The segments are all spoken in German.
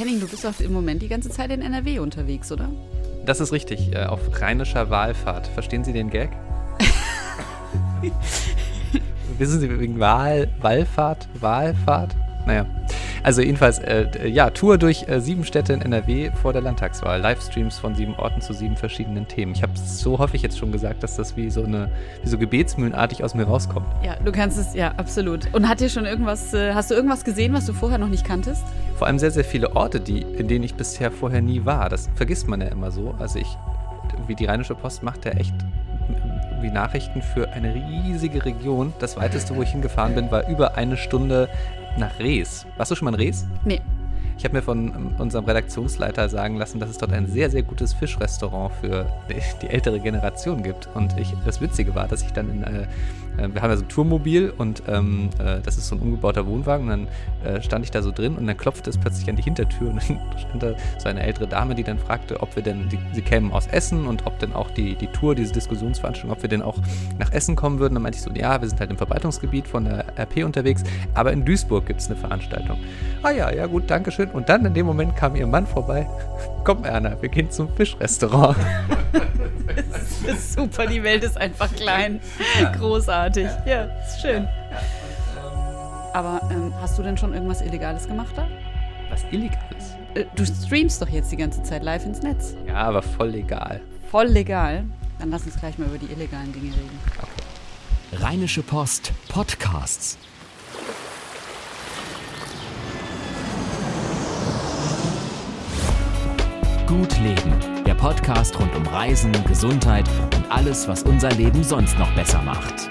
Henning, du bist doch im Moment die ganze Zeit in NRW unterwegs, oder? Das ist richtig, äh, auf rheinischer Wahlfahrt. Verstehen Sie den Gag? Wissen Sie wegen Wahl, Wallfahrt, Wahlfahrt? Naja. Also jedenfalls, äh, ja, Tour durch äh, sieben Städte in NRW vor der Landtagswahl. Livestreams von sieben Orten zu sieben verschiedenen Themen. Ich habe so häufig jetzt schon gesagt, dass das wie so eine, wie so gebetsmühlenartig aus mir rauskommt. Ja, du kannst es, ja, absolut. Und hat dir schon irgendwas, äh, hast du irgendwas gesehen, was du vorher noch nicht kanntest? Vor allem sehr, sehr viele Orte, die, in denen ich bisher vorher nie war. Das vergisst man ja immer so. Also ich, wie die Rheinische Post macht ja echt wie Nachrichten für eine riesige Region. Das weiteste, wo ich hingefahren bin, war über eine Stunde nach Rees. Warst du schon mal in Rees? Nee. Ich habe mir von ähm, unserem Redaktionsleiter sagen lassen, dass es dort ein sehr, sehr gutes Fischrestaurant für die, ältere Generation gibt. Und ich, das Witzige war, dass ich dann in, äh, äh, wir haben ja so ein Tourmobil und ähm, äh, das ist so ein umgebauter Wohnwagen. Und dann äh, stand ich da so drin und dann klopfte es plötzlich an die Hintertür und dann stand da so eine ältere Dame, die dann fragte, ob wir denn, die, sie kämen aus Essen und ob denn auch die, die Tour, diese Diskussionsveranstaltung, ob wir denn auch nach Essen kommen würden. Dann meinte ich so, ja, wir sind halt im Verwaltungsgebiet von der RP unterwegs, aber in Duisburg gibt es eine Veranstaltung. Ah ja, ja gut, danke schön. Und dann in dem Moment kam ihr Mann vorbei. Komm, Erna, wir gehen zum Fischrestaurant. das ist super, die Welt ist einfach klein. Ja. Großartig. Ja, ist schön. Aber ähm, hast du denn schon irgendwas Illegales gemacht da? Was Illegales? Äh, du streamst doch jetzt die ganze Zeit live ins Netz. Ja, aber voll legal. Voll legal? Dann lass uns gleich mal über die illegalen Dinge reden. Okay. Rheinische Post Podcasts. Gut Leben, der Podcast rund um Reisen, Gesundheit und alles, was unser Leben sonst noch besser macht.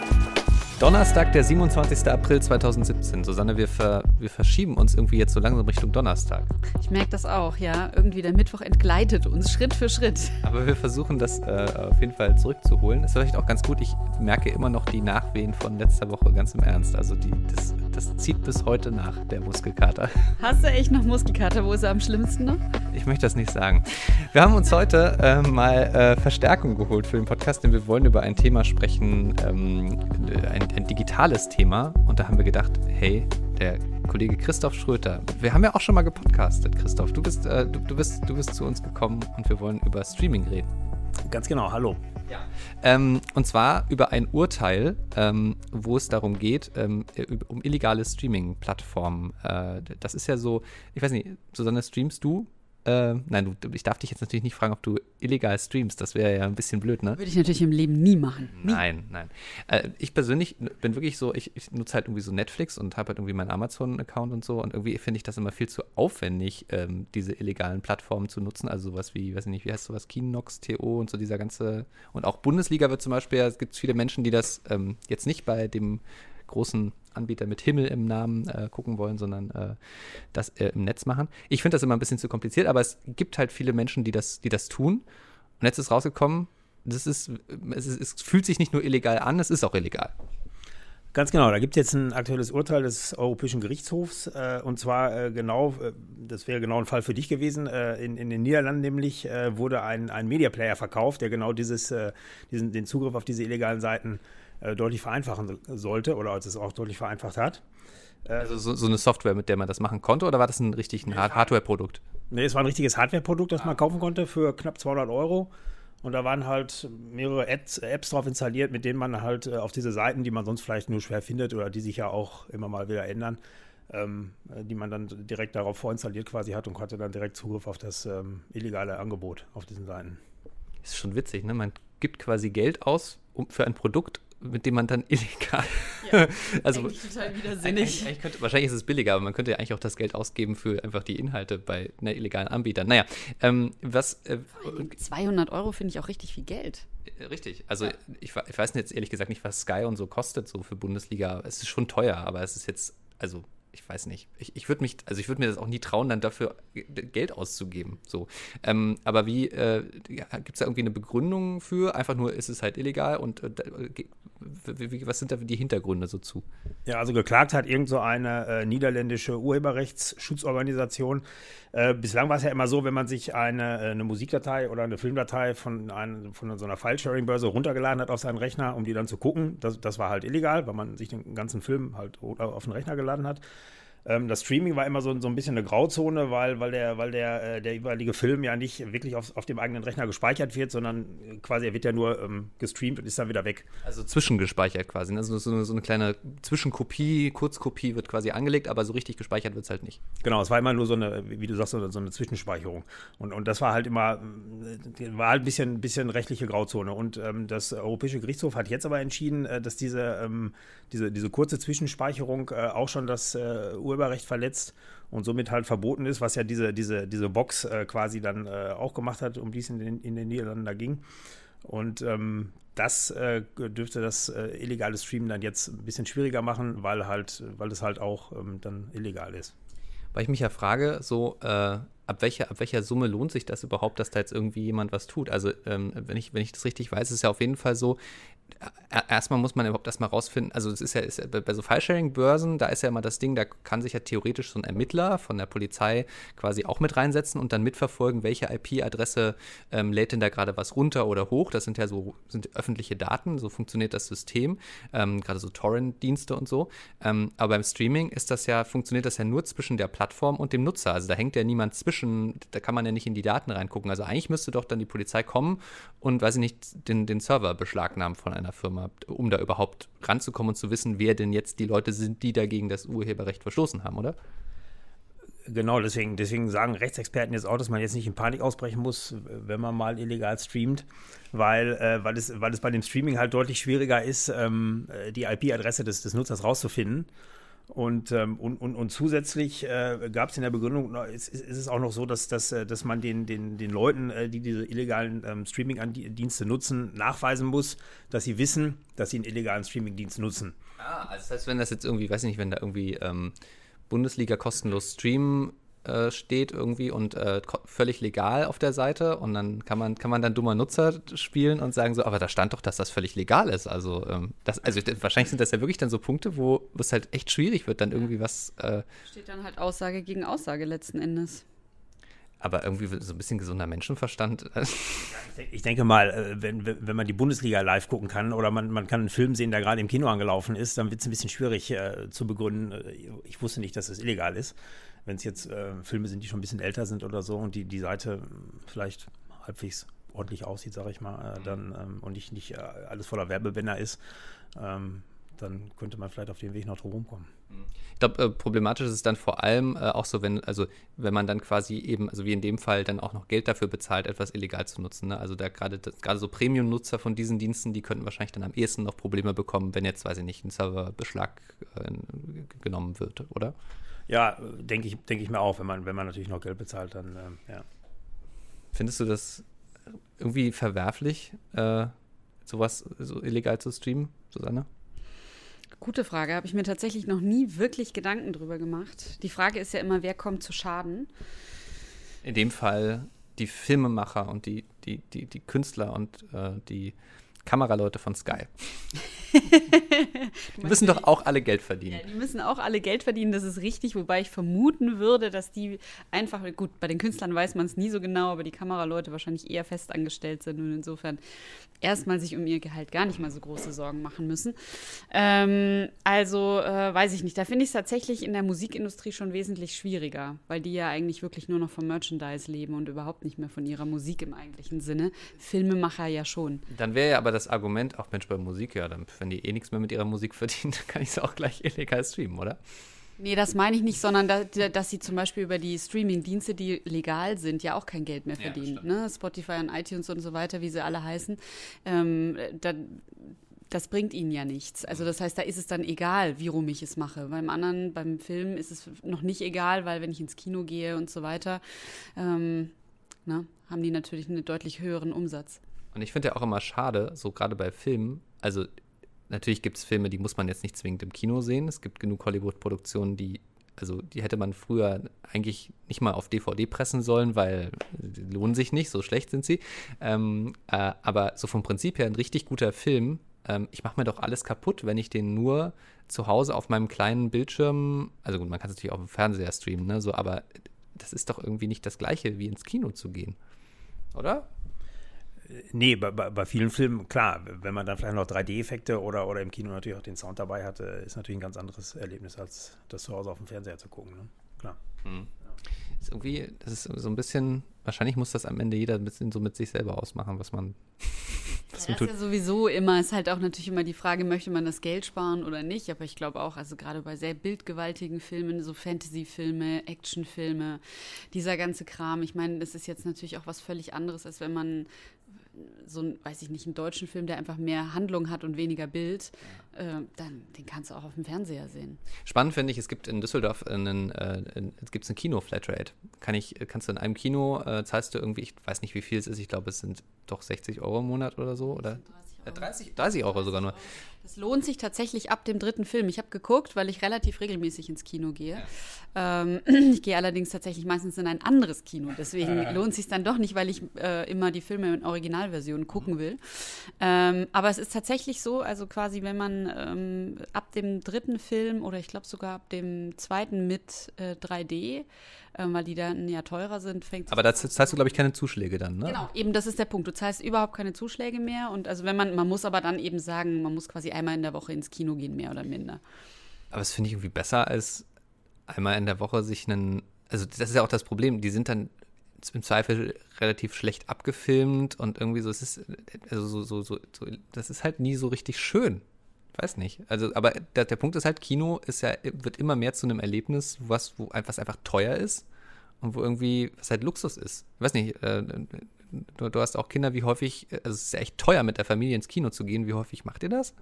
Donnerstag, der 27. April 2017. Susanne, wir, ver, wir verschieben uns irgendwie jetzt so langsam Richtung Donnerstag. Ich merke das auch, ja. Irgendwie der Mittwoch entgleitet uns Schritt für Schritt. Aber wir versuchen das äh, auf jeden Fall zurückzuholen. Das ist vielleicht auch ganz gut. Ich merke immer noch die Nachwehen von letzter Woche, ganz im Ernst. Also die, das, das zieht bis heute nach, der Muskelkater. Hast du echt noch Muskelkater? Wo ist er am schlimmsten noch? Ich möchte das nicht sagen. Wir haben uns heute äh, mal äh, Verstärkung geholt für den Podcast, denn wir wollen über ein Thema sprechen, ähm, ein ein digitales Thema und da haben wir gedacht, hey, der Kollege Christoph Schröter, wir haben ja auch schon mal gepodcastet, Christoph. Du bist, äh, du, du, bist, du bist zu uns gekommen und wir wollen über Streaming reden. Ganz genau, hallo. Ja. Ähm, und zwar über ein Urteil, ähm, wo es darum geht, ähm, um illegale Streaming-Plattformen. Äh, das ist ja so, ich weiß nicht, Susanne, streamst du äh, nein, du, ich darf dich jetzt natürlich nicht fragen, ob du illegal streamst. Das wäre ja ein bisschen blöd, ne? Würde ich natürlich im Leben nie machen. Nie. Nein, nein. Äh, ich persönlich bin wirklich so, ich, ich nutze halt irgendwie so Netflix und habe halt irgendwie meinen Amazon-Account und so. Und irgendwie finde ich das immer viel zu aufwendig, ähm, diese illegalen Plattformen zu nutzen. Also sowas wie, weiß ich nicht, wie heißt sowas, Kinox, TO und so dieser ganze. Und auch Bundesliga wird zum Beispiel, es gibt viele Menschen, die das ähm, jetzt nicht bei dem großen Anbieter mit Himmel im Namen äh, gucken wollen, sondern äh, das äh, im Netz machen. Ich finde das immer ein bisschen zu kompliziert, aber es gibt halt viele Menschen, die das, die das tun. Und jetzt ist rausgekommen, das ist, es, ist, es fühlt sich nicht nur illegal an, es ist auch illegal. Ganz genau, da gibt es jetzt ein aktuelles Urteil des Europäischen Gerichtshofs äh, und zwar äh, genau, äh, das wäre genau ein Fall für dich gewesen, äh, in, in, den Niederlanden nämlich äh, wurde ein, ein Media Player verkauft, der genau dieses, äh, diesen, den Zugriff auf diese illegalen Seiten äh, deutlich vereinfachen sollte oder als es auch deutlich vereinfacht hat. Äh, also so, so, eine Software, mit der man das machen konnte, oder war das ein richtig ein Hardware-Produkt? Nee, es war ein richtiges Hardware-Produkt, das ah. man kaufen konnte für knapp 200 Euro. Und da waren halt mehrere Apps, Apps drauf installiert, mit denen man halt äh, auf diese Seiten, die man sonst vielleicht nur schwer findet oder die sich ja auch immer mal wieder ändern, ähm, die man dann direkt darauf vorinstalliert quasi hat und konnte dann direkt Zugriff auf das ähm, illegale Angebot auf diesen Seiten. Ist schon witzig, ne? Man gibt quasi Geld aus um, für ein Produkt mit dem man dann illegal. Ja, also total widersinnig. Eigentlich könnte, wahrscheinlich ist es billiger, aber man könnte ja eigentlich auch das Geld ausgeben für einfach die Inhalte bei einer illegalen Anbietern. Naja, ähm, was. Äh, 200 Euro finde ich auch richtig viel Geld. Äh, richtig. Also ja. ich, ich weiß jetzt ehrlich gesagt nicht, was Sky und so kostet, so für Bundesliga. Es ist schon teuer, aber es ist jetzt, also ich weiß nicht. Ich, ich würde mich, also ich würde mir das auch nie trauen, dann dafür Geld auszugeben. So. Ähm, aber wie, äh, gibt es da irgendwie eine Begründung für? Einfach nur ist es halt illegal und äh, wie, was sind da die Hintergründe so zu? Ja, also geklagt hat irgend so eine äh, niederländische Urheberrechtsschutzorganisation. Äh, bislang war es ja immer so, wenn man sich eine, äh, eine Musikdatei oder eine Filmdatei von, ein, von so einer File-Sharing-Börse runtergeladen hat auf seinen Rechner, um die dann zu gucken, das, das war halt illegal, weil man sich den ganzen Film halt auf den Rechner geladen hat. Ähm, das Streaming war immer so, so ein bisschen eine Grauzone, weil, weil, der, weil der, äh, der jeweilige Film ja nicht wirklich auf, auf dem eigenen Rechner gespeichert wird, sondern quasi er wird ja nur ähm, gestreamt und ist dann wieder weg. Also zwischengespeichert quasi. Also so eine, so eine kleine Zwischenkopie, Kurzkopie wird quasi angelegt, aber so richtig gespeichert wird es halt nicht. Genau, es war immer nur so eine, wie du sagst, so eine Zwischenspeicherung. Und, und das war halt immer, äh, war halt ein bisschen, bisschen rechtliche Grauzone. Und ähm, das Europäische Gerichtshof hat jetzt aber entschieden, äh, dass diese, ähm, diese, diese kurze Zwischenspeicherung äh, auch schon das äh, Urheberrecht verletzt und somit halt verboten ist, was ja diese, diese, diese Box äh, quasi dann äh, auch gemacht hat, um die es in den, in den Niederlanden da ging. Und ähm, das äh, dürfte das äh, illegale Streamen dann jetzt ein bisschen schwieriger machen, weil halt, weil es halt auch ähm, dann illegal ist. Weil ich mich ja frage, so ab welcher, ab welcher Summe lohnt sich das überhaupt, dass da jetzt irgendwie jemand was tut? Also, ähm, wenn, ich, wenn ich das richtig weiß, ist es ja auf jeden Fall so, erstmal muss man überhaupt erstmal rausfinden, also es ist ja, ist ja bei so File-Sharing-Börsen, da ist ja immer das Ding, da kann sich ja theoretisch so ein Ermittler von der Polizei quasi auch mit reinsetzen und dann mitverfolgen, welche IP-Adresse ähm, lädt denn da gerade was runter oder hoch. Das sind ja so sind öffentliche Daten, so funktioniert das System, ähm, gerade so Torrent-Dienste und so. Ähm, aber beim Streaming ist das ja, funktioniert das ja nur zwischen der Plattform und dem Nutzer. Also da hängt ja niemand zwischen, da kann man ja nicht in die Daten reingucken. Also eigentlich müsste doch dann die Polizei kommen und, weiß ich nicht, den, den Server beschlagnahmen von einer Firma, um da überhaupt ranzukommen und zu wissen, wer denn jetzt die Leute sind, die dagegen das Urheberrecht verstoßen haben, oder? Genau, deswegen, deswegen sagen Rechtsexperten jetzt auch, dass man jetzt nicht in Panik ausbrechen muss, wenn man mal illegal streamt, weil, äh, weil, es, weil es bei dem Streaming halt deutlich schwieriger ist, ähm, die IP-Adresse des, des Nutzers rauszufinden. Und, ähm, und, und, und, zusätzlich äh, gab es in der Begründung, ist, ist, es auch noch so, dass, dass, äh, dass man den, den, den Leuten, äh, die diese illegalen ähm, Streaming-Dienste nutzen, nachweisen muss, dass sie wissen, dass sie einen illegalen Streaming-Dienst nutzen. Ah, also das heißt, wenn das jetzt irgendwie, weiß ich nicht, wenn da irgendwie ähm, Bundesliga kostenlos streamen äh, steht irgendwie und äh, völlig legal auf der Seite und dann kann man, kann man dann dummer Nutzer spielen und sagen so, aber da stand doch, dass das völlig legal ist. Also, ähm, das, also wahrscheinlich sind das ja wirklich dann so Punkte, wo es halt echt schwierig wird, dann irgendwie was. Äh, steht dann halt Aussage gegen Aussage letzten Endes. Aber irgendwie so ein bisschen gesunder Menschenverstand. ich denke mal, äh, wenn, wenn man die Bundesliga live gucken kann oder man, man kann einen Film sehen, der gerade im Kino angelaufen ist, dann wird es ein bisschen schwierig äh, zu begründen. Äh, ich wusste nicht, dass es illegal ist wenn es jetzt äh, Filme sind, die schon ein bisschen älter sind oder so und die, die Seite vielleicht halbwegs ordentlich aussieht, sage ich mal, äh, dann ähm, und nicht, nicht äh, alles voller Werbebänder ist, ähm, dann könnte man vielleicht auf dem Weg noch drum rumkommen. Ich glaube, äh, problematisch ist es dann vor allem äh, auch so, wenn, also wenn man dann quasi eben, also wie in dem Fall, dann auch noch Geld dafür bezahlt, etwas illegal zu nutzen. Ne? Also da gerade gerade so Premium-Nutzer von diesen Diensten, die könnten wahrscheinlich dann am ehesten noch Probleme bekommen, wenn jetzt, weiß ich nicht, ein Serverbeschlag äh, genommen wird, oder? Ja, denke ich, denke ich mir auch, wenn man, wenn man natürlich noch Geld bezahlt, dann ähm, ja. Findest du das irgendwie verwerflich, äh, sowas so illegal zu streamen, Susanne? Gute Frage, habe ich mir tatsächlich noch nie wirklich Gedanken drüber gemacht. Die Frage ist ja immer, wer kommt zu Schaden? In dem Fall die Filmemacher und die, die, die, die Künstler und äh, die Kameraleute von Sky. die müssen doch auch alle Geld verdienen. Ja, die müssen auch alle Geld verdienen, das ist richtig, wobei ich vermuten würde, dass die einfach, gut, bei den Künstlern weiß man es nie so genau, aber die Kameraleute wahrscheinlich eher festangestellt sind und insofern erstmal sich um ihr Gehalt gar nicht mal so große Sorgen machen müssen. Ähm, also äh, weiß ich nicht, da finde ich es tatsächlich in der Musikindustrie schon wesentlich schwieriger, weil die ja eigentlich wirklich nur noch vom Merchandise leben und überhaupt nicht mehr von ihrer Musik im eigentlichen Sinne. Filmemacher ja schon. Dann wäre ja aber das Argument, auch Mensch, bei Musik, ja, dann, wenn die eh nichts mehr mit ihrer Musik verdienen, dann kann ich es auch gleich illegal streamen, oder? Nee, das meine ich nicht, sondern da, dass sie zum Beispiel über die Streaming-Dienste, die legal sind, ja auch kein Geld mehr verdienen. Ja, ne? Spotify und iTunes und so weiter, wie sie alle heißen. Ähm, da, das bringt ihnen ja nichts. Also das heißt, da ist es dann egal, wie rum ich es mache. Beim anderen, beim Film ist es noch nicht egal, weil wenn ich ins Kino gehe und so weiter, ähm, na, haben die natürlich einen deutlich höheren Umsatz. Und ich finde ja auch immer schade, so gerade bei Filmen, also natürlich gibt es Filme, die muss man jetzt nicht zwingend im Kino sehen. Es gibt genug Hollywood-Produktionen, die, also die hätte man früher eigentlich nicht mal auf DVD pressen sollen, weil die lohnen sich nicht, so schlecht sind sie. Ähm, äh, aber so vom Prinzip her ein richtig guter Film. Ähm, ich mache mir doch alles kaputt, wenn ich den nur zu Hause auf meinem kleinen Bildschirm, also gut, man kann es natürlich auch im Fernseher streamen, ne, so, aber das ist doch irgendwie nicht das Gleiche, wie ins Kino zu gehen. Oder? Nee, bei, bei, bei, vielen Filmen, klar, wenn man dann vielleicht noch 3D-Effekte oder, oder im Kino natürlich auch den Sound dabei hatte, ist natürlich ein ganz anderes Erlebnis, als das zu Hause auf dem Fernseher zu gucken. Ne? Klar. Mhm. Ist irgendwie, das ist so ein bisschen, wahrscheinlich muss das am Ende jeder ein bisschen so mit sich selber ausmachen, was man, was ja, man tut. Das ist ja sowieso immer, ist halt auch natürlich immer die Frage, möchte man das Geld sparen oder nicht? Aber ich glaube auch, also gerade bei sehr bildgewaltigen Filmen, so Fantasy-Filme, Actionfilme, dieser ganze Kram, ich meine, das ist jetzt natürlich auch was völlig anderes, als wenn man so ein, weiß ich nicht, einen deutschen Film, der einfach mehr Handlung hat und weniger Bild, ja. äh, dann den kannst du auch auf dem Fernseher sehen. Spannend finde ich, es gibt in Düsseldorf einen, äh, es gibt ein Kino-Flatrate. Kann ich, kannst du in einem Kino, äh, zahlst du irgendwie, ich weiß nicht, wie viel es ist, ich glaube, es sind doch 60 Euro im Monat oder so, oder? 30, 30 Euro sogar nur. Es lohnt sich tatsächlich ab dem dritten Film. Ich habe geguckt, weil ich relativ regelmäßig ins Kino gehe. Ja. Ähm, ich gehe allerdings tatsächlich meistens in ein anderes Kino. Deswegen äh. lohnt sich dann doch nicht, weil ich äh, immer die Filme in Originalversion gucken will. Ähm, aber es ist tatsächlich so, also quasi, wenn man ähm, ab dem dritten Film oder ich glaube sogar ab dem zweiten mit äh, 3D ähm, weil die dann ja teurer sind, fängt Aber da zahlst du, glaube ich, keine Zuschläge dann, ne? Genau, eben das ist der Punkt. Du zahlst überhaupt keine Zuschläge mehr. Und also wenn man, man muss aber dann eben sagen, man muss quasi einmal in der Woche ins Kino gehen, mehr oder minder. Aber das finde ich irgendwie besser, als einmal in der Woche sich einen. Also, das ist ja auch das Problem, die sind dann im Zweifel relativ schlecht abgefilmt und irgendwie so, es ist, also so, so, so, so das ist halt nie so richtig schön weiß nicht. Also, aber der, der Punkt ist halt, Kino ist ja, wird immer mehr zu einem Erlebnis, was, wo, was einfach teuer ist und wo irgendwie, was halt Luxus ist. Ich weiß nicht, äh, du, du, hast auch Kinder, wie häufig, also es ist ja echt teuer, mit der Familie ins Kino zu gehen. Wie häufig macht ihr das?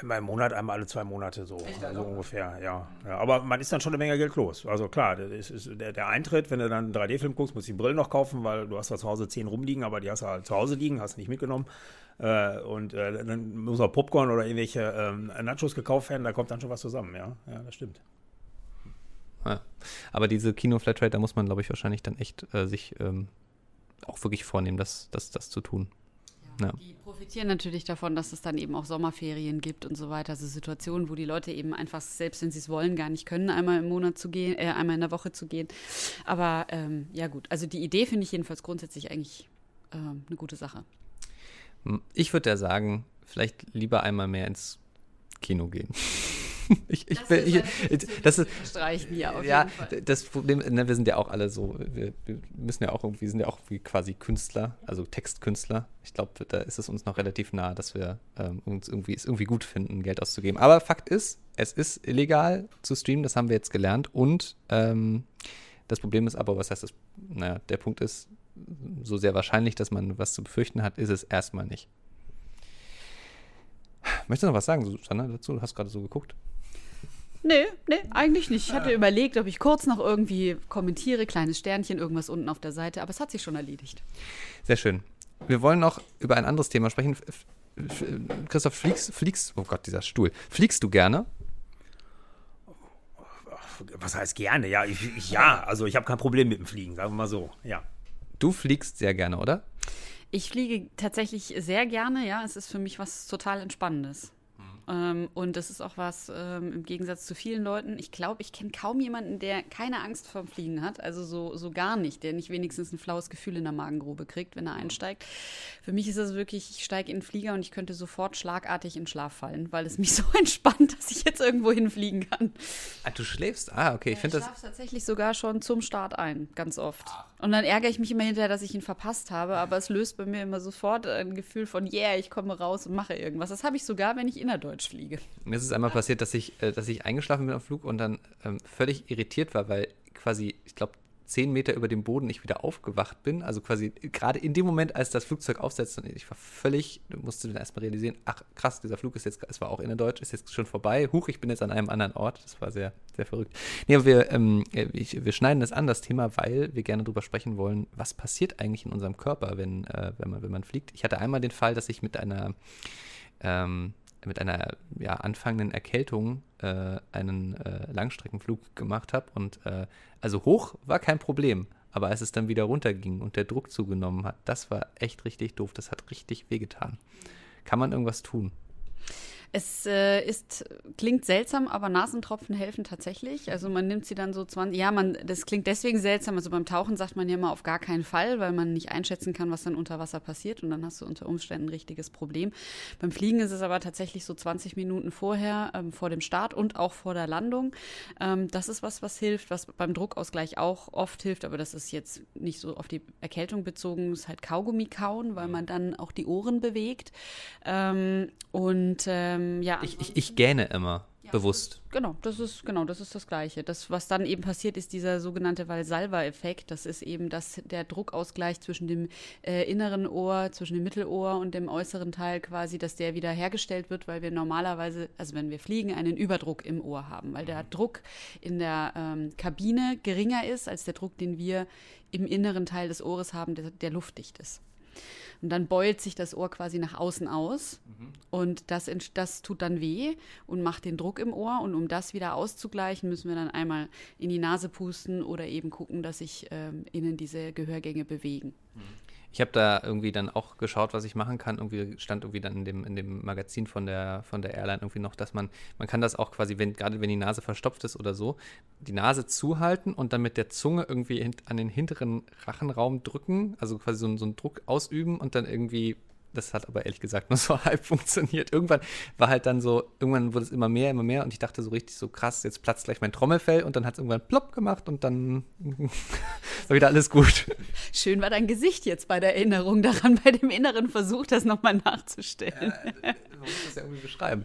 Einmal im Monat, einmal alle zwei Monate so, so ungefähr, ja. ja. Aber man ist dann schon eine Menge Geld los. Also klar, ist, ist der, der, Eintritt, wenn du dann einen 3D-Film guckst, musst du die Brillen noch kaufen, weil du hast da zu Hause zehn rumliegen, aber die hast du halt zu Hause liegen, hast nicht mitgenommen. Äh, und äh, dann muss auch Popcorn oder irgendwelche ähm, Nachos gekauft werden, da kommt dann schon was zusammen, ja. Ja, das stimmt. Ja. Aber diese Kino-Flatrate, da muss man, glaube ich, wahrscheinlich dann echt äh, sich ähm, auch wirklich vornehmen, das, das, das zu tun. Ja. Die profitieren natürlich davon, dass es dann eben auch Sommerferien gibt und so weiter. Also Situationen, wo die Leute eben einfach, selbst wenn sie es wollen, gar nicht können, einmal im Monat zu gehen, äh, einmal in der Woche zu gehen. Aber ähm, ja gut, also die Idee finde ich jedenfalls grundsätzlich eigentlich äh, eine gute Sache. Ich würde ja sagen, vielleicht lieber einmal mehr ins Kino gehen. ich, ich das, bin, ich, das ist streichen ja auf ja, das Problem, ne, wir sind ja auch alle so, wir, wir, müssen ja auch irgendwie, sind ja auch wie quasi Künstler, also Textkünstler. Ich glaube, da ist es uns noch relativ nah, dass wir ähm, uns irgendwie es irgendwie gut finden, Geld auszugeben. Aber Fakt ist, es ist illegal zu streamen, das haben wir jetzt gelernt. Und ähm, das Problem ist aber, was heißt das? Naja, der Punkt ist, so sehr wahrscheinlich, dass man was zu befürchten hat, ist es erstmal nicht. Möchtest du noch was sagen, Susanne, dazu? Du hast gerade so geguckt. Nee, nee, eigentlich nicht. Ich hatte überlegt, ob ich kurz noch irgendwie kommentiere, kleines Sternchen, irgendwas unten auf der Seite, aber es hat sich schon erledigt. Sehr schön. Wir wollen noch über ein anderes Thema sprechen. Christoph, fliegst, fliegst, oh Gott, dieser Stuhl. Fliegst du gerne? Was heißt gerne? Ja, ich, ich ja, also ich habe kein Problem mit dem Fliegen, sagen wir mal so, ja. Du fliegst sehr gerne, oder? Ich fliege tatsächlich sehr gerne, ja. Es ist für mich was total Entspannendes. Ähm, und das ist auch was ähm, im Gegensatz zu vielen Leuten. Ich glaube, ich kenne kaum jemanden, der keine Angst vorm Fliegen hat. Also so, so gar nicht, der nicht wenigstens ein flaues Gefühl in der Magengrube kriegt, wenn er einsteigt. Für mich ist das wirklich, ich steige in den Flieger und ich könnte sofort schlagartig in Schlaf fallen, weil es mich so entspannt, dass ich jetzt irgendwo hinfliegen kann. Ah, du schläfst? Ah, okay. Ich finde das. Ich schlafe tatsächlich sogar schon zum Start ein, ganz oft. Und dann ärgere ich mich immer hinterher, dass ich ihn verpasst habe, aber es löst bei mir immer sofort ein Gefühl von, yeah, ich komme raus und mache irgendwas. Das habe ich sogar, wenn ich innerdeutsch fliege. Mir ist es einmal passiert, dass ich, äh, dass ich eingeschlafen bin am Flug und dann ähm, völlig irritiert war, weil quasi, ich glaube, zehn Meter über dem Boden ich wieder aufgewacht bin. Also quasi gerade in dem Moment, als das Flugzeug aufsetzte und ich war völlig, musste dann erstmal realisieren, ach krass, dieser Flug ist jetzt, es war auch innerdeutsch, ist jetzt schon vorbei. Huch, ich bin jetzt an einem anderen Ort. Das war sehr, sehr verrückt. Nee, aber wir, ähm, ich, wir schneiden das an, das Thema, weil wir gerne darüber sprechen wollen, was passiert eigentlich in unserem Körper, wenn, äh, wenn, man, wenn man fliegt. Ich hatte einmal den Fall, dass ich mit einer ähm, mit einer ja, anfangenden Erkältung äh, einen äh, Langstreckenflug gemacht habe. Und äh, also hoch war kein Problem. Aber als es dann wieder runterging und der Druck zugenommen hat, das war echt richtig doof. Das hat richtig wehgetan. Kann man irgendwas tun? Es äh, ist, klingt seltsam, aber Nasentropfen helfen tatsächlich. Also man nimmt sie dann so 20, ja, man, das klingt deswegen seltsam. Also beim Tauchen sagt man ja immer auf gar keinen Fall, weil man nicht einschätzen kann, was dann unter Wasser passiert und dann hast du unter Umständen ein richtiges Problem. Beim Fliegen ist es aber tatsächlich so 20 Minuten vorher, ähm, vor dem Start und auch vor der Landung. Ähm, das ist was, was hilft, was beim Druckausgleich auch oft hilft, aber das ist jetzt nicht so auf die Erkältung bezogen, ist halt Kaugummi kauen, weil man dann auch die Ohren bewegt. Ähm, und ähm, ja. Ich, ich, ich gähne immer. Ja, bewusst. Genau, das ist genau, das ist das Gleiche. Das, was dann eben passiert, ist dieser sogenannte Valsalva-Effekt. Das ist eben, dass der Druckausgleich zwischen dem äh, inneren Ohr, zwischen dem Mittelohr und dem äußeren Teil quasi, dass der wieder hergestellt wird, weil wir normalerweise, also wenn wir fliegen, einen Überdruck im Ohr haben, weil der Druck in der ähm, Kabine geringer ist als der Druck, den wir im inneren Teil des Ohres haben, der, der luftdicht ist. Und dann beult sich das Ohr quasi nach außen aus. Mhm. Und das, das tut dann weh und macht den Druck im Ohr. Und um das wieder auszugleichen, müssen wir dann einmal in die Nase pusten oder eben gucken, dass sich ähm, innen diese Gehörgänge bewegen. Mhm. Ich habe da irgendwie dann auch geschaut, was ich machen kann. Irgendwie stand irgendwie dann in dem, in dem Magazin von der, von der Airline irgendwie noch, dass man, man kann das auch quasi, wenn, gerade wenn die Nase verstopft ist oder so, die Nase zuhalten und dann mit der Zunge irgendwie an den hinteren Rachenraum drücken, also quasi so, so einen Druck ausüben und dann irgendwie das hat aber ehrlich gesagt nur so halb funktioniert. Irgendwann war halt dann so, irgendwann wurde es immer mehr, immer mehr und ich dachte so richtig so krass, jetzt platzt gleich mein Trommelfell und dann hat es irgendwann plopp gemacht und dann war wieder alles gut. Schön war dein Gesicht jetzt bei der Erinnerung daran, bei dem inneren Versuch, das nochmal nachzustellen. Ja, man muss das ja irgendwie beschreiben.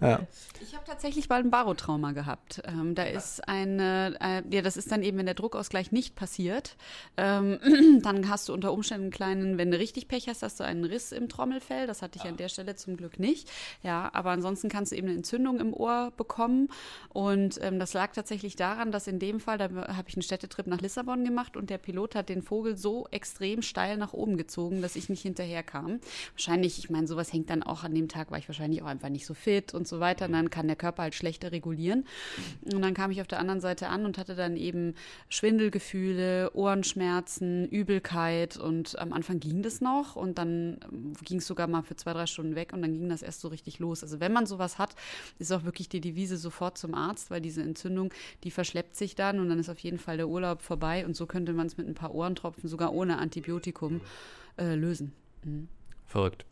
Ja. Ich habe tatsächlich mal ein Barotrauma gehabt. Ähm, da ist eine, äh, ja, das ist dann eben, wenn der Druckausgleich nicht passiert, ähm, dann hast du unter Umständen einen kleinen, wenn du richtig Pech hast, hast du einen Riss im Trommelfell. Das hatte ich ah. an der Stelle zum Glück nicht. Ja, aber ansonsten kannst du eben eine Entzündung im Ohr bekommen. Und ähm, das lag tatsächlich daran, dass in dem Fall, da habe ich einen Städtetrip nach Lissabon gemacht und der Pilot hat den Vogel so extrem steil nach oben gezogen, dass ich nicht hinterher kam. Wahrscheinlich, ich meine, sowas hängt dann auch an dem Tag, war ich wahrscheinlich auch einfach nicht so fit und so weiter. Und dann kann der Körper halt schlechter regulieren. Und dann kam ich auf der anderen Seite an und hatte dann eben Schwindelgefühle, Ohrenschmerzen, Übelkeit und am Anfang ging das noch und dann ging es sogar mal für zwei, drei Stunden weg und dann ging das erst so richtig los. Also wenn man sowas hat, ist auch wirklich die Devise sofort zum Arzt, weil diese Entzündung, die verschleppt sich dann und dann ist auf jeden Fall der Urlaub vorbei und so könnte man es mit ein paar Ohrentropfen sogar ohne Antibiotikum äh, lösen. Mhm. Verrückt.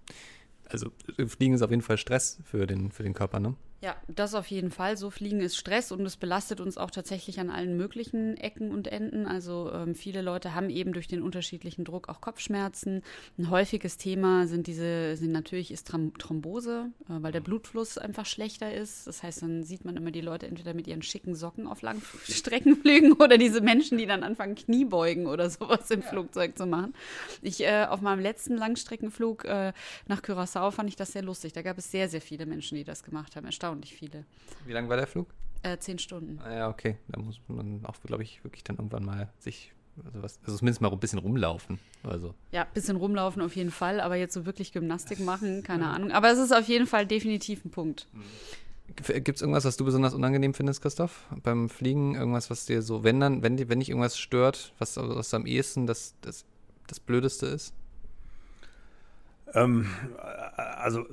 Also Fliegen ist auf jeden Fall Stress für den, für den Körper, ne? Ja, das auf jeden Fall. So fliegen ist Stress und es belastet uns auch tatsächlich an allen möglichen Ecken und Enden. Also ähm, viele Leute haben eben durch den unterschiedlichen Druck auch Kopfschmerzen. Ein häufiges Thema sind diese, sind natürlich ist Thrombose, äh, weil der Blutfluss einfach schlechter ist. Das heißt, dann sieht man immer die Leute entweder mit ihren schicken Socken auf Langstreckenflügen oder diese Menschen, die dann anfangen Kniebeugen oder sowas im ja. Flugzeug zu machen. Ich äh, auf meinem letzten Langstreckenflug äh, nach Curaçao fand ich das sehr lustig. Da gab es sehr, sehr viele Menschen, die das gemacht haben. Erstaunlich erstaunlich viele. Wie lang war der Flug? Äh, zehn Stunden. Ah, ja, okay. Da muss man auch, glaube ich, wirklich dann irgendwann mal sich also, was, also zumindest mal ein bisschen rumlaufen. Also. Ja, ein bisschen rumlaufen auf jeden Fall, aber jetzt so wirklich Gymnastik machen, keine Ahnung. Aber es ist auf jeden Fall definitiv ein Punkt. Gibt es irgendwas, was du besonders unangenehm findest, Christoph? Beim Fliegen? Irgendwas, was dir so, wenn dann, wenn, wenn dich irgendwas stört, was, was am ehesten das, das, das Blödeste ist? Ähm, also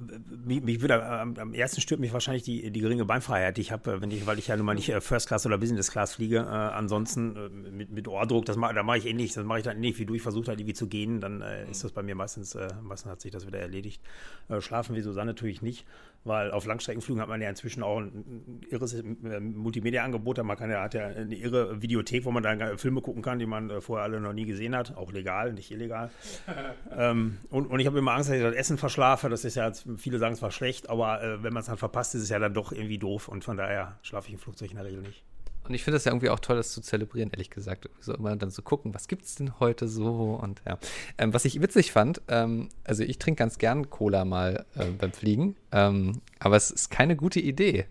mich, mich würde am, am, ersten stört mich wahrscheinlich die, die geringe Beinfreiheit. Ich habe, wenn ich, weil ich ja nun mal nicht äh, First Class oder Business Class fliege, äh, ansonsten äh, mit, mit Ohrdruck, das mach, da mache ich ähnlich, das mache ich dann ähnlich wie du. Ich versuche halt irgendwie zu gehen, dann äh, ist das bei mir meistens, äh, meistens hat sich das wieder erledigt. Äh, schlafen wie Susanne natürlich nicht weil auf Langstreckenflügen hat man ja inzwischen auch ein irres äh, Multimedia-Angebot. Man kann ja, hat ja eine irre Videothek, wo man dann Filme gucken kann, die man äh, vorher alle noch nie gesehen hat. Auch legal, nicht illegal. ähm, und, und, ich habe immer Angst, dass ich das Essen verschlafe. Das ist ja, viele sagen es war schlecht, aber äh, wenn man es dann verpasst, ist es ja dann doch irgendwie doof. Und von daher schlafe ich im Flugzeug in der Regel nicht. Und ich finde es ja irgendwie auch toll, das zu zelebrieren, ehrlich gesagt. So immer dann zu gucken, was gibt es denn heute so und ja. Ähm, was ich witzig fand, ähm, also ich trinke ganz gern Cola mal äh, beim Fliegen, ähm, aber es ist keine gute Idee.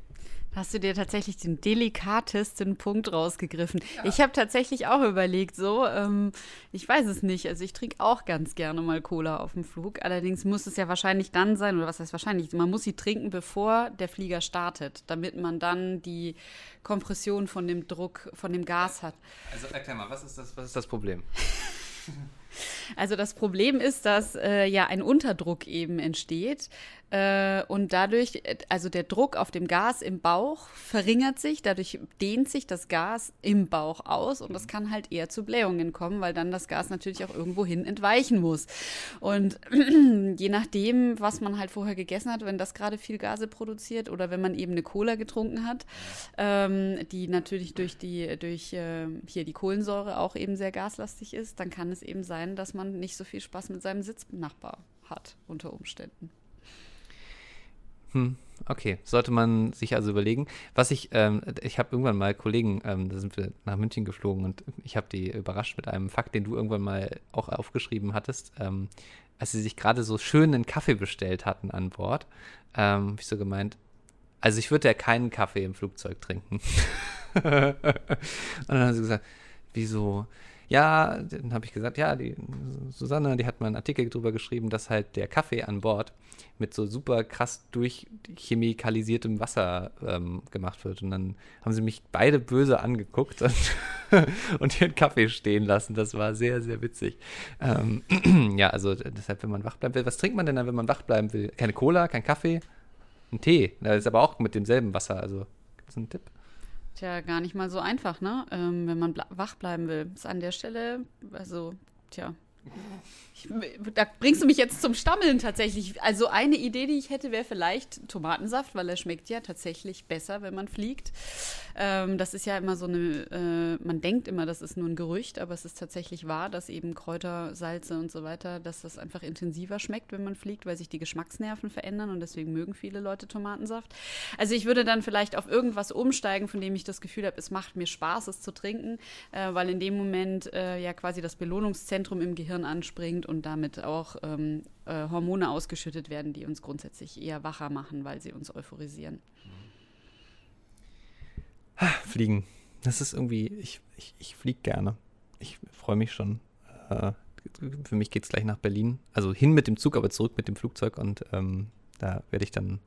Hast du dir tatsächlich den delikatesten Punkt rausgegriffen? Ja. Ich habe tatsächlich auch überlegt, so, ähm, ich weiß es nicht. Also ich trinke auch ganz gerne mal Cola auf dem Flug. Allerdings muss es ja wahrscheinlich dann sein, oder was heißt wahrscheinlich? Man muss sie trinken, bevor der Flieger startet, damit man dann die Kompression von dem Druck, von dem Gas hat. Also erklär mal, was ist das, was ist das Problem? Also das Problem ist, dass äh, ja ein Unterdruck eben entsteht. Äh, und dadurch, also der Druck auf dem Gas im Bauch verringert sich, dadurch dehnt sich das Gas im Bauch aus und das kann halt eher zu Blähungen kommen, weil dann das Gas natürlich auch irgendwo hin entweichen muss. Und je nachdem, was man halt vorher gegessen hat, wenn das gerade viel Gase produziert oder wenn man eben eine Cola getrunken hat, ähm, die natürlich durch die, durch äh, hier die Kohlensäure auch eben sehr gaslastig ist, dann kann es eben sein, dass man nicht so viel Spaß mit seinem Sitznachbar hat unter Umständen. Hm, okay, sollte man sich also überlegen. Was ich, ähm, ich habe irgendwann mal Kollegen, ähm, da sind wir nach München geflogen und ich habe die überrascht mit einem Fakt, den du irgendwann mal auch aufgeschrieben hattest, ähm, als sie sich gerade so schön einen Kaffee bestellt hatten an Bord. Ähm, hab ich so gemeint, also ich würde ja keinen Kaffee im Flugzeug trinken. und dann haben sie gesagt, wieso? Ja, dann habe ich gesagt, ja, die Susanne, die hat mal einen Artikel drüber geschrieben, dass halt der Kaffee an Bord mit so super krass durchchemikalisiertem Wasser ähm, gemacht wird. Und dann haben sie mich beide böse angeguckt und, und ihren Kaffee stehen lassen. Das war sehr, sehr witzig. Ähm, ja, also deshalb, wenn man wach bleiben will, was trinkt man denn dann, wenn man wach bleiben will? Keine Cola, kein Kaffee? Ein Tee. Das ist aber auch mit demselben Wasser. Also gibt es einen Tipp? Tja, gar nicht mal so einfach, ne? Ähm, wenn man wach bleiben will. Ist an der Stelle, also, tja, da bringst du mich jetzt zum Stammeln tatsächlich. Also eine Idee, die ich hätte, wäre vielleicht Tomatensaft, weil er schmeckt ja tatsächlich besser, wenn man fliegt. Ähm, das ist ja immer so eine, äh, man denkt immer, das ist nur ein Gerücht, aber es ist tatsächlich wahr, dass eben Kräuter, Salze und so weiter, dass das einfach intensiver schmeckt, wenn man fliegt, weil sich die Geschmacksnerven verändern und deswegen mögen viele Leute Tomatensaft. Also ich würde dann vielleicht auf irgendwas umsteigen, von dem ich das Gefühl habe, es macht mir Spaß, es zu trinken, äh, weil in dem Moment äh, ja quasi das Belohnungszentrum im Gehirn anspringt und damit auch ähm, äh, Hormone ausgeschüttet werden, die uns grundsätzlich eher wacher machen, weil sie uns euphorisieren. Fliegen. Das ist irgendwie, ich, ich, ich fliege gerne. Ich freue mich schon. Äh, für mich geht es gleich nach Berlin. Also hin mit dem Zug, aber zurück mit dem Flugzeug und ähm, da werde ich dann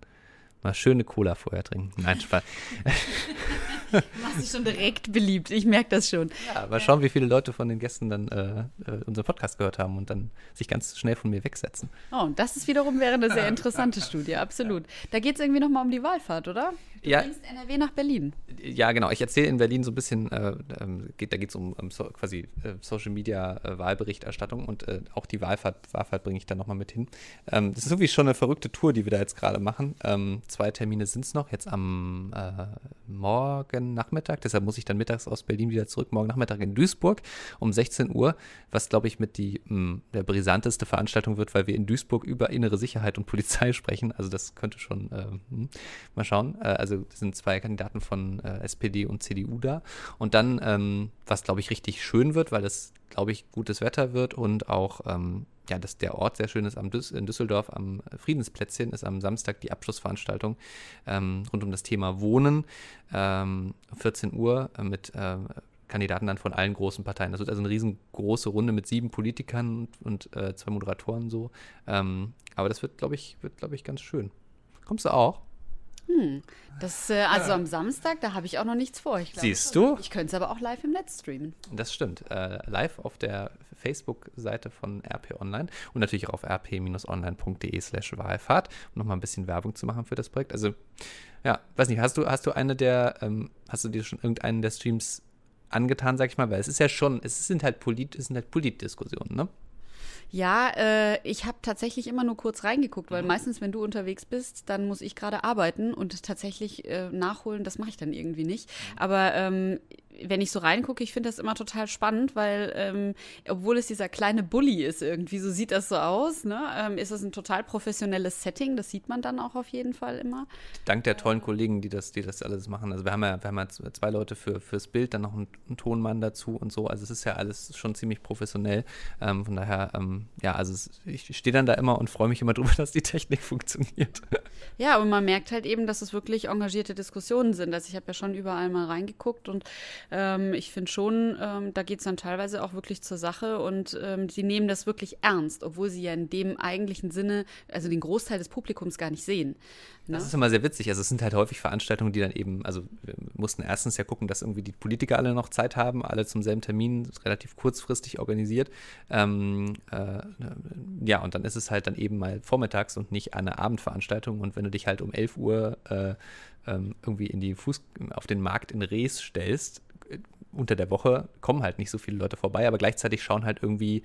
mal schöne Cola vorher trinken. Nein, Spaß. Machst dich schon direkt beliebt, ich merke das schon. Ja, mal schauen, wie viele Leute von den Gästen dann äh, äh, unseren Podcast gehört haben und dann sich ganz schnell von mir wegsetzen. Oh, das ist wiederum wäre eine sehr interessante Studie, absolut. Da geht es irgendwie nochmal um die Wahlfahrt, oder? Du ja. bringst NRW nach Berlin. Ja, genau. Ich erzähle in Berlin so ein bisschen, äh, ähm, geht, da geht es um, um so, quasi äh, Social Media äh, Wahlberichterstattung und äh, auch die Wahlfahrt, Wahlfahrt bringe ich dann nochmal mit hin. Ähm, das ist irgendwie schon eine verrückte Tour, die wir da jetzt gerade machen. Ähm, zwei Termine sind es noch, jetzt am äh, morgen Nachmittag, deshalb muss ich dann mittags aus Berlin wieder zurück, morgen Nachmittag in Duisburg um 16 Uhr, was glaube ich mit die, mh, hm, der brisanteste Veranstaltung wird, weil wir in Duisburg über innere Sicherheit und Polizei sprechen. Also das könnte schon, äh, hm, mal schauen. also also sind zwei Kandidaten von äh, SPD und CDU da. Und dann, ähm, was glaube ich richtig schön wird, weil es, glaube ich, gutes Wetter wird und auch, ähm, ja, dass der Ort sehr schön ist am Düs in Düsseldorf am Friedensplätzchen, ist am Samstag die Abschlussveranstaltung ähm, rund um das Thema Wohnen. 14 ähm, Uhr äh, mit äh, Kandidaten dann von allen großen Parteien. Das wird also eine riesengroße Runde mit sieben Politikern und, und äh, zwei Moderatoren so. Ähm, aber das wird, glaube ich, wird, glaube ich, ganz schön. Kommst du auch? Hm. Das, äh, also am Samstag, da habe ich auch noch nichts vor. Glaub, Siehst du? Ich könnte es aber auch live im Netz streamen. Das stimmt. Äh, live auf der Facebook-Seite von RP Online und natürlich auch auf rp-online.de slash Wahlfahrt, um nochmal ein bisschen Werbung zu machen für das Projekt. Also, ja, weiß nicht, hast du, hast du eine der, ähm, hast du dir schon irgendeinen der Streams angetan, sag ich mal, weil es ist ja schon, es sind halt Polit, es sind halt Politdiskussionen, ne? Ja, äh, ich habe tatsächlich immer nur kurz reingeguckt, weil mhm. meistens, wenn du unterwegs bist, dann muss ich gerade arbeiten und tatsächlich äh, nachholen, das mache ich dann irgendwie nicht. Mhm. Aber ähm, wenn ich so reingucke, ich finde das immer total spannend, weil ähm, obwohl es dieser kleine Bully ist irgendwie, so sieht das so aus, ne, ähm, ist es ein total professionelles Setting, das sieht man dann auch auf jeden Fall immer. Dank der tollen Kollegen, die das, die das alles machen. Also wir haben ja, wir haben ja zwei Leute für, fürs Bild, dann noch einen, einen Tonmann dazu und so. Also es ist ja alles schon ziemlich professionell. Ähm, von daher, ähm, ja, also es, ich stehe dann da immer und freue mich immer drüber, dass die Technik funktioniert. Ja, und man merkt halt eben, dass es wirklich engagierte Diskussionen sind. Also ich habe ja schon überall mal reingeguckt und Ähm, ich finde schon, ähm, da geht es dann teilweise auch wirklich zur Sache und ähm, die nehmen das wirklich ernst, obwohl sie ja in dem eigentlichen Sinne, also den Großteil des Publikums gar nicht sehen. Ne? Das ist immer sehr witzig. Also es sind halt häufig Veranstaltungen, die dann eben, also wir mussten erstens ja gucken, dass irgendwie die Politiker alle noch Zeit haben, alle zum selben Termin, relativ kurzfristig organisiert. Ähm, äh, ja, und dann ist es halt dann eben mal vormittags und nicht eine Abendveranstaltung. Und wenn du dich halt um 11 Uhr äh, ähm, irgendwie in die Fuß, auf den Markt in Rees stellst, unter der Woche kommen halt nicht so viele Leute vorbei, aber gleichzeitig schauen halt irgendwie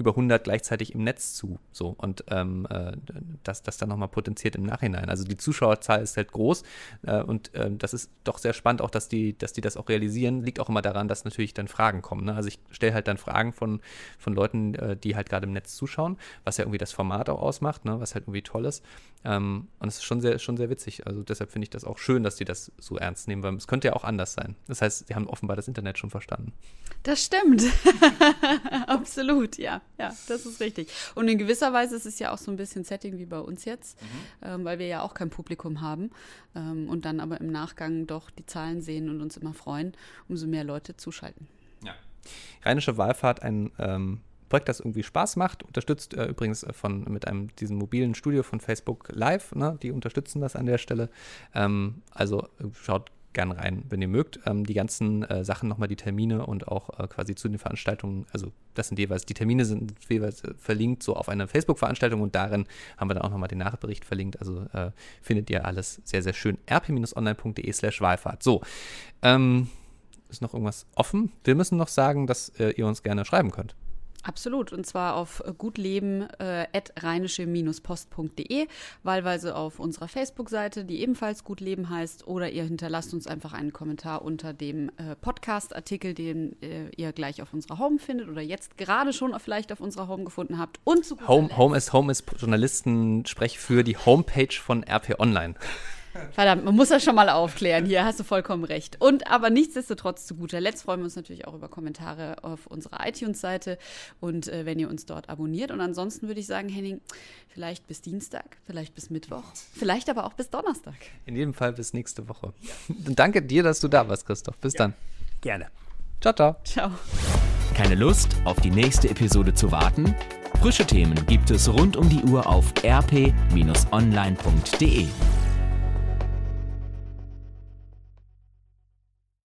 über 100 gleichzeitig im Netz zu. So und ähm, äh, das, das dann nochmal potenziert im Nachhinein. Also die Zuschauerzahl ist halt groß äh, und äh, das ist doch sehr spannend, auch dass die, dass die das auch realisieren. Liegt auch immer daran, dass natürlich dann Fragen kommen. Ne? Also ich stelle halt dann Fragen von, von Leuten, äh, die halt gerade im Netz zuschauen, was ja irgendwie das Format auch ausmacht, ne? was halt irgendwie toll ist. Ähm, und es ist schon sehr, schon sehr witzig. Also deshalb finde ich das auch schön, dass die das so ernst nehmen, weil es könnte ja auch anders sein. Das heißt, sie haben offenbar das Internet schon verstanden. Das stimmt. Absolut, ja. Ja, das ist richtig. Und in gewisser Weise ist es ja auch so ein bisschen Setting wie bei uns jetzt, mhm. ähm, weil wir ja auch kein Publikum haben ähm, und dann aber im Nachgang doch die Zahlen sehen und uns immer freuen, umso mehr Leute zuschalten. Ja. Rheinische Wahlfahrt, ein ähm, Projekt, das irgendwie Spaß macht, unterstützt äh, übrigens äh, von mit einem diesem mobilen Studio von Facebook Live, ne? die unterstützen das an der Stelle. Ähm, also äh, schaut gern rein, wenn ihr mögt. Ähm, die ganzen äh, Sachen nochmal, die Termine und auch äh, quasi zu den Veranstaltungen, also das sind jeweils, die Termine sind jeweils äh, verlinkt so auf einer Facebook-Veranstaltung und darin haben wir dann auch nochmal den Nachbericht verlinkt. Also äh, findet ihr alles sehr, sehr schön. rp-online.de slash Wahlfahrt. So, ähm, ist noch irgendwas offen? Wir müssen noch sagen, dass äh, ihr uns gerne schreiben könnt. Absolut, und zwar auf gutleben.rheinische-post.de, wahlweise auf unserer Facebook-Seite, die ebenfalls Gutleben heißt, oder ihr hinterlasst uns einfach einen Kommentar unter dem äh, Podcast-Artikel, den äh, ihr gleich auf unserer Home findet oder jetzt gerade schon vielleicht auf unserer Home gefunden habt. Und zu Home, Home ist Home ist Journalistensprech für die Homepage von RP Online. Verdammt, man muss das schon mal aufklären. Hier hast du vollkommen recht. Und aber nichtsdestotrotz zu guter Letzt freuen wir uns natürlich auch über Kommentare auf unserer iTunes-Seite und äh, wenn ihr uns dort abonniert. Und ansonsten würde ich sagen, Henning, vielleicht bis Dienstag, vielleicht bis Mittwoch, vielleicht aber auch bis Donnerstag. In jedem Fall bis nächste Woche. Und danke dir, dass du da warst, Christoph. Bis ja, dann. Gerne. Ciao, ciao. Ciao. Keine Lust, auf die nächste Episode zu warten? Frische Themen gibt es rund um die Uhr auf rp-online.de.